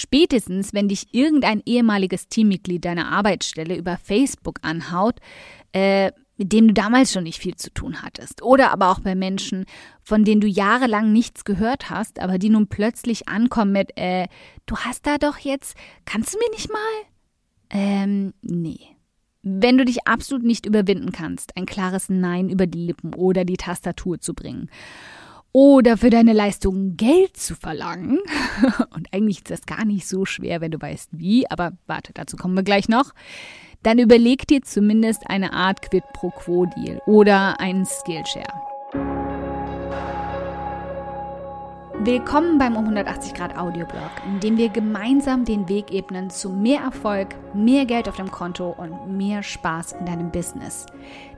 Spätestens, wenn dich irgendein ehemaliges Teammitglied deiner Arbeitsstelle über Facebook anhaut, äh, mit dem du damals schon nicht viel zu tun hattest. Oder aber auch bei Menschen, von denen du jahrelang nichts gehört hast, aber die nun plötzlich ankommen mit, äh, du hast da doch jetzt, kannst du mir nicht mal? Ähm, nee. Wenn du dich absolut nicht überwinden kannst, ein klares Nein über die Lippen oder die Tastatur zu bringen oder für deine Leistung Geld zu verlangen. Und eigentlich ist das gar nicht so schwer, wenn du weißt wie, aber warte, dazu kommen wir gleich noch. Dann überleg dir zumindest eine Art Quid pro Quo Deal oder einen Skillshare. Willkommen beim um 180 Grad Audioblog, in dem wir gemeinsam den Weg ebnen zu mehr Erfolg, mehr Geld auf dem Konto und mehr Spaß in deinem Business.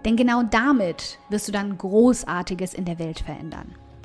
Denn genau damit wirst du dann Großartiges in der Welt verändern.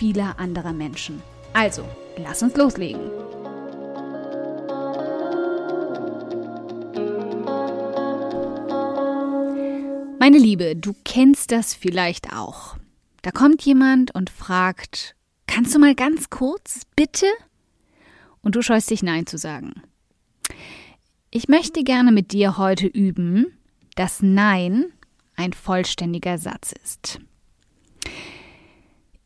vieler anderer Menschen. Also, lass uns loslegen. Meine Liebe, du kennst das vielleicht auch. Da kommt jemand und fragt, kannst du mal ganz kurz, bitte? Und du scheust dich Nein zu sagen. Ich möchte gerne mit dir heute üben, dass Nein ein vollständiger Satz ist.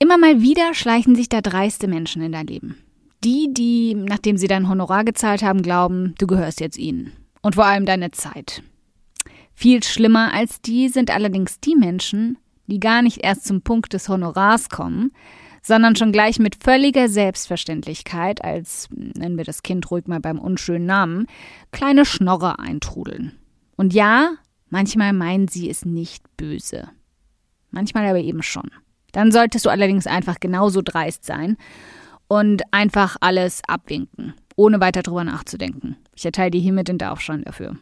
Immer mal wieder schleichen sich da dreiste Menschen in dein Leben. Die, die, nachdem sie dein Honorar gezahlt haben, glauben, du gehörst jetzt ihnen. Und vor allem deine Zeit. Viel schlimmer als die sind allerdings die Menschen, die gar nicht erst zum Punkt des Honorars kommen, sondern schon gleich mit völliger Selbstverständlichkeit, als nennen wir das Kind ruhig mal beim unschönen Namen, kleine Schnorrer eintrudeln. Und ja, manchmal meinen sie es nicht böse. Manchmal aber eben schon. Dann solltest du allerdings einfach genauso dreist sein und einfach alles abwinken, ohne weiter drüber nachzudenken. Ich erteile dir hiermit den Aufstand dafür.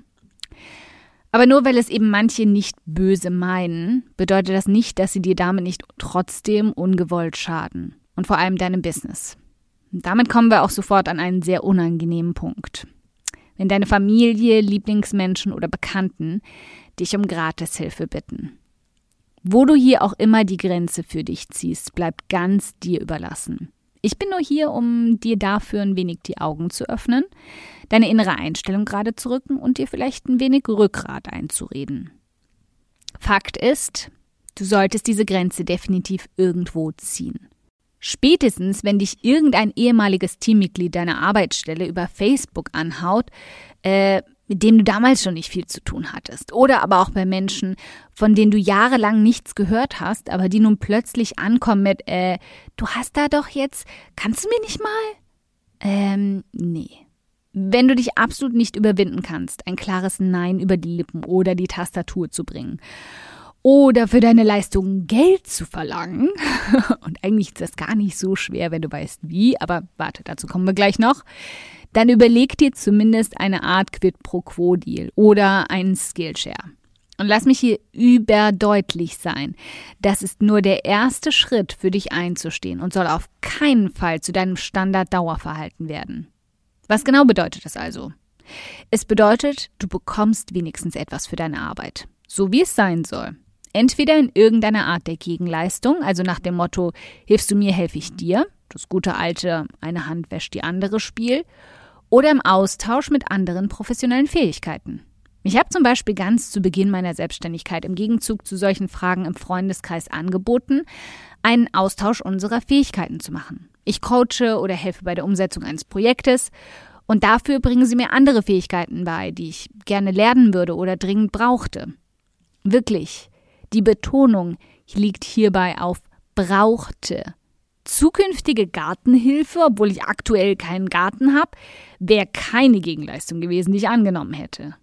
Aber nur weil es eben manche nicht böse meinen, bedeutet das nicht, dass sie dir damit nicht trotzdem ungewollt schaden. Und vor allem deinem Business. Damit kommen wir auch sofort an einen sehr unangenehmen Punkt. Wenn deine Familie, Lieblingsmenschen oder Bekannten dich um Gratishilfe bitten. Wo du hier auch immer die Grenze für dich ziehst, bleibt ganz dir überlassen. Ich bin nur hier, um dir dafür ein wenig die Augen zu öffnen, deine innere Einstellung gerade zu rücken und dir vielleicht ein wenig Rückgrat einzureden. Fakt ist, du solltest diese Grenze definitiv irgendwo ziehen. Spätestens, wenn dich irgendein ehemaliges Teammitglied deiner Arbeitsstelle über Facebook anhaut, äh, mit dem du damals schon nicht viel zu tun hattest. Oder aber auch bei Menschen, von denen du jahrelang nichts gehört hast, aber die nun plötzlich ankommen mit, äh, du hast da doch jetzt, kannst du mir nicht mal? Ähm, nee. Wenn du dich absolut nicht überwinden kannst, ein klares Nein über die Lippen oder die Tastatur zu bringen. Oder für deine Leistung Geld zu verlangen. Und eigentlich ist das gar nicht so schwer, wenn du weißt wie, aber warte, dazu kommen wir gleich noch dann überleg dir zumindest eine Art Quid pro Quo Deal oder einen Skillshare. Und lass mich hier überdeutlich sein. Das ist nur der erste Schritt für dich einzustehen und soll auf keinen Fall zu deinem Standard-Dauerverhalten werden. Was genau bedeutet das also? Es bedeutet, du bekommst wenigstens etwas für deine Arbeit. So wie es sein soll. Entweder in irgendeiner Art der Gegenleistung, also nach dem Motto, hilfst du mir, helfe ich dir, das gute alte eine Hand wäscht die andere Spiel, oder im Austausch mit anderen professionellen Fähigkeiten. Ich habe zum Beispiel ganz zu Beginn meiner Selbstständigkeit im Gegenzug zu solchen Fragen im Freundeskreis angeboten, einen Austausch unserer Fähigkeiten zu machen. Ich coache oder helfe bei der Umsetzung eines Projektes und dafür bringen sie mir andere Fähigkeiten bei, die ich gerne lernen würde oder dringend brauchte. Wirklich, die Betonung liegt hierbei auf brauchte zukünftige Gartenhilfe, obwohl ich aktuell keinen Garten habe, wäre keine Gegenleistung gewesen, die ich angenommen hätte.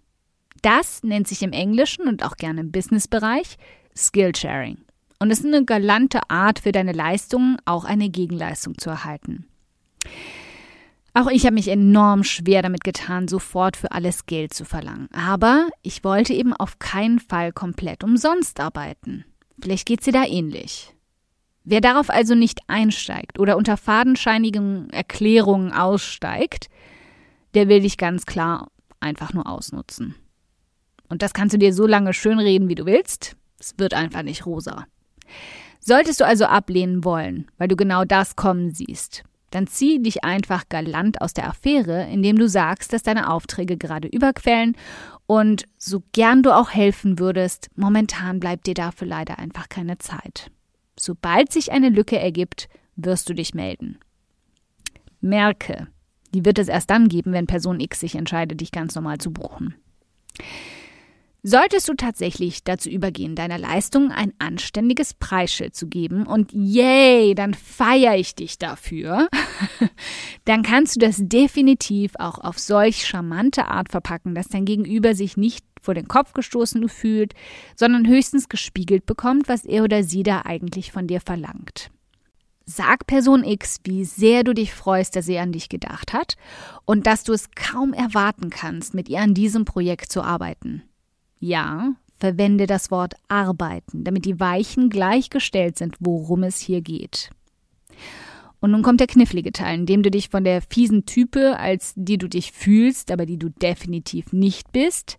Das nennt sich im Englischen und auch gerne im Businessbereich Skillsharing. Und es ist eine galante Art für deine Leistungen, auch eine Gegenleistung zu erhalten. Auch ich habe mich enorm schwer damit getan, sofort für alles Geld zu verlangen. Aber ich wollte eben auf keinen Fall komplett umsonst arbeiten. Vielleicht geht dir da ähnlich. Wer darauf also nicht einsteigt oder unter fadenscheinigen Erklärungen aussteigt, der will dich ganz klar einfach nur ausnutzen. Und das kannst du dir so lange schönreden, wie du willst. Es wird einfach nicht rosa. Solltest du also ablehnen wollen, weil du genau das kommen siehst, dann zieh dich einfach galant aus der Affäre, indem du sagst, dass deine Aufträge gerade überquellen und so gern du auch helfen würdest, momentan bleibt dir dafür leider einfach keine Zeit. Sobald sich eine Lücke ergibt, wirst du dich melden. Merke, die wird es erst dann geben, wenn Person X sich entscheidet, dich ganz normal zu buchen. Solltest du tatsächlich dazu übergehen, deiner Leistung ein anständiges Preisschild zu geben und yay, dann feiere ich dich dafür, dann kannst du das definitiv auch auf solch charmante Art verpacken, dass dein Gegenüber sich nicht vor den Kopf gestoßen fühlt, sondern höchstens gespiegelt bekommt, was er oder sie da eigentlich von dir verlangt. Sag Person X, wie sehr du dich freust, dass sie an dich gedacht hat und dass du es kaum erwarten kannst, mit ihr an diesem Projekt zu arbeiten. Ja, verwende das Wort arbeiten, damit die Weichen gleichgestellt sind, worum es hier geht. Und nun kommt der knifflige Teil, in dem du dich von der fiesen Type, als die du dich fühlst, aber die du definitiv nicht bist,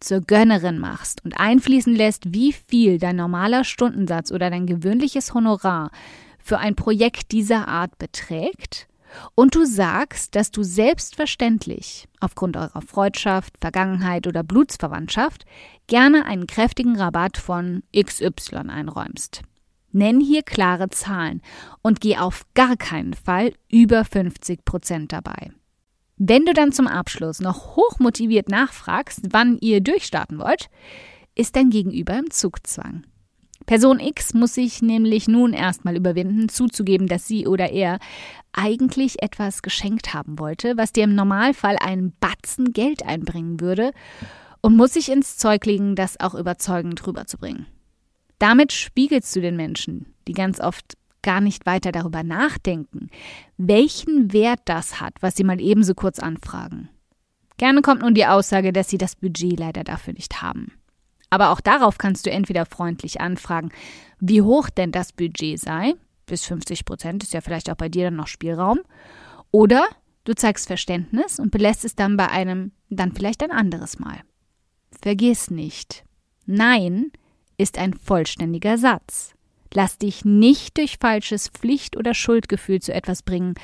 zur Gönnerin machst und einfließen lässt, wie viel dein normaler Stundensatz oder dein gewöhnliches Honorar für ein Projekt dieser Art beträgt und du sagst, dass du selbstverständlich aufgrund eurer Freundschaft, Vergangenheit oder Blutsverwandtschaft gerne einen kräftigen Rabatt von XY einräumst. Nenn hier klare Zahlen und geh auf gar keinen Fall über 50 Prozent dabei. Wenn du dann zum Abschluss noch hochmotiviert nachfragst, wann ihr durchstarten wollt, ist dein Gegenüber im Zugzwang. Person X muss sich nämlich nun erstmal überwinden, zuzugeben, dass sie oder er eigentlich etwas geschenkt haben wollte, was dir im Normalfall einen Batzen Geld einbringen würde, und muss sich ins Zeug legen, das auch überzeugend rüberzubringen. Damit spiegelst du den Menschen, die ganz oft gar nicht weiter darüber nachdenken, welchen Wert das hat, was sie mal ebenso kurz anfragen. Gerne kommt nun die Aussage, dass sie das Budget leider dafür nicht haben. Aber auch darauf kannst du entweder freundlich anfragen, wie hoch denn das Budget sei, bis 50 Prozent ist ja vielleicht auch bei dir dann noch Spielraum, oder du zeigst Verständnis und belässt es dann bei einem dann vielleicht ein anderes Mal. Vergiss nicht, Nein ist ein vollständiger Satz. Lass dich nicht durch falsches Pflicht- oder Schuldgefühl zu etwas bringen,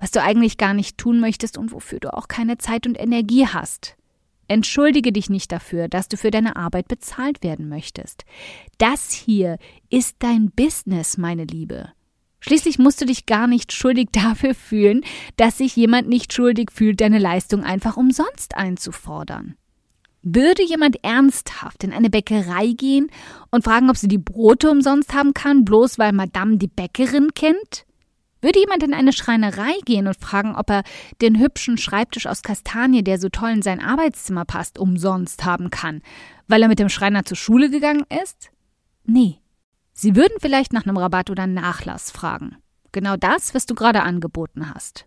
was du eigentlich gar nicht tun möchtest und wofür du auch keine Zeit und Energie hast. Entschuldige dich nicht dafür, dass du für deine Arbeit bezahlt werden möchtest. Das hier ist dein Business, meine Liebe. Schließlich musst du dich gar nicht schuldig dafür fühlen, dass sich jemand nicht schuldig fühlt, deine Leistung einfach umsonst einzufordern. Würde jemand ernsthaft in eine Bäckerei gehen und fragen, ob sie die Brote umsonst haben kann, bloß weil Madame die Bäckerin kennt? Würde jemand in eine Schreinerei gehen und fragen, ob er den hübschen Schreibtisch aus Kastanie, der so toll in sein Arbeitszimmer passt, umsonst haben kann, weil er mit dem Schreiner zur Schule gegangen ist? Nee. Sie würden vielleicht nach einem Rabatt oder Nachlass fragen. Genau das, was du gerade angeboten hast.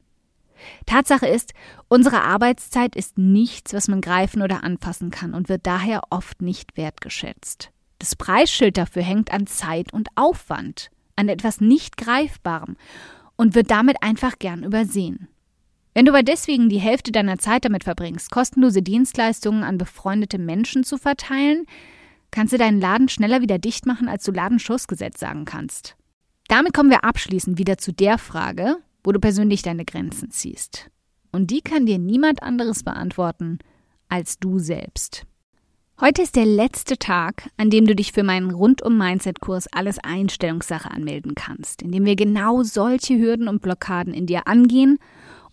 Tatsache ist, unsere Arbeitszeit ist nichts, was man greifen oder anfassen kann und wird daher oft nicht wertgeschätzt. Das Preisschild dafür hängt an Zeit und Aufwand, an etwas nicht Greifbarem und wird damit einfach gern übersehen. Wenn du aber deswegen die Hälfte deiner Zeit damit verbringst, kostenlose Dienstleistungen an befreundete Menschen zu verteilen, kannst du deinen Laden schneller wieder dicht machen, als du Ladenschussgesetz sagen kannst. Damit kommen wir abschließend wieder zu der Frage, wo du persönlich deine Grenzen ziehst. Und die kann dir niemand anderes beantworten als du selbst. Heute ist der letzte Tag, an dem du dich für meinen Rundum-Mindset-Kurs Alles Einstellungssache anmelden kannst, in dem wir genau solche Hürden und Blockaden in dir angehen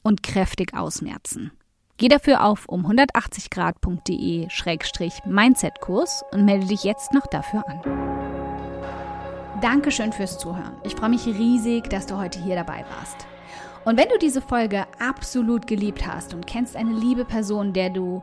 und kräftig ausmerzen. Geh dafür auf um 180grad.de-mindset-Kurs und melde dich jetzt noch dafür an. Dankeschön fürs Zuhören. Ich freue mich riesig, dass du heute hier dabei warst. Und wenn du diese Folge absolut geliebt hast und kennst eine liebe Person, der du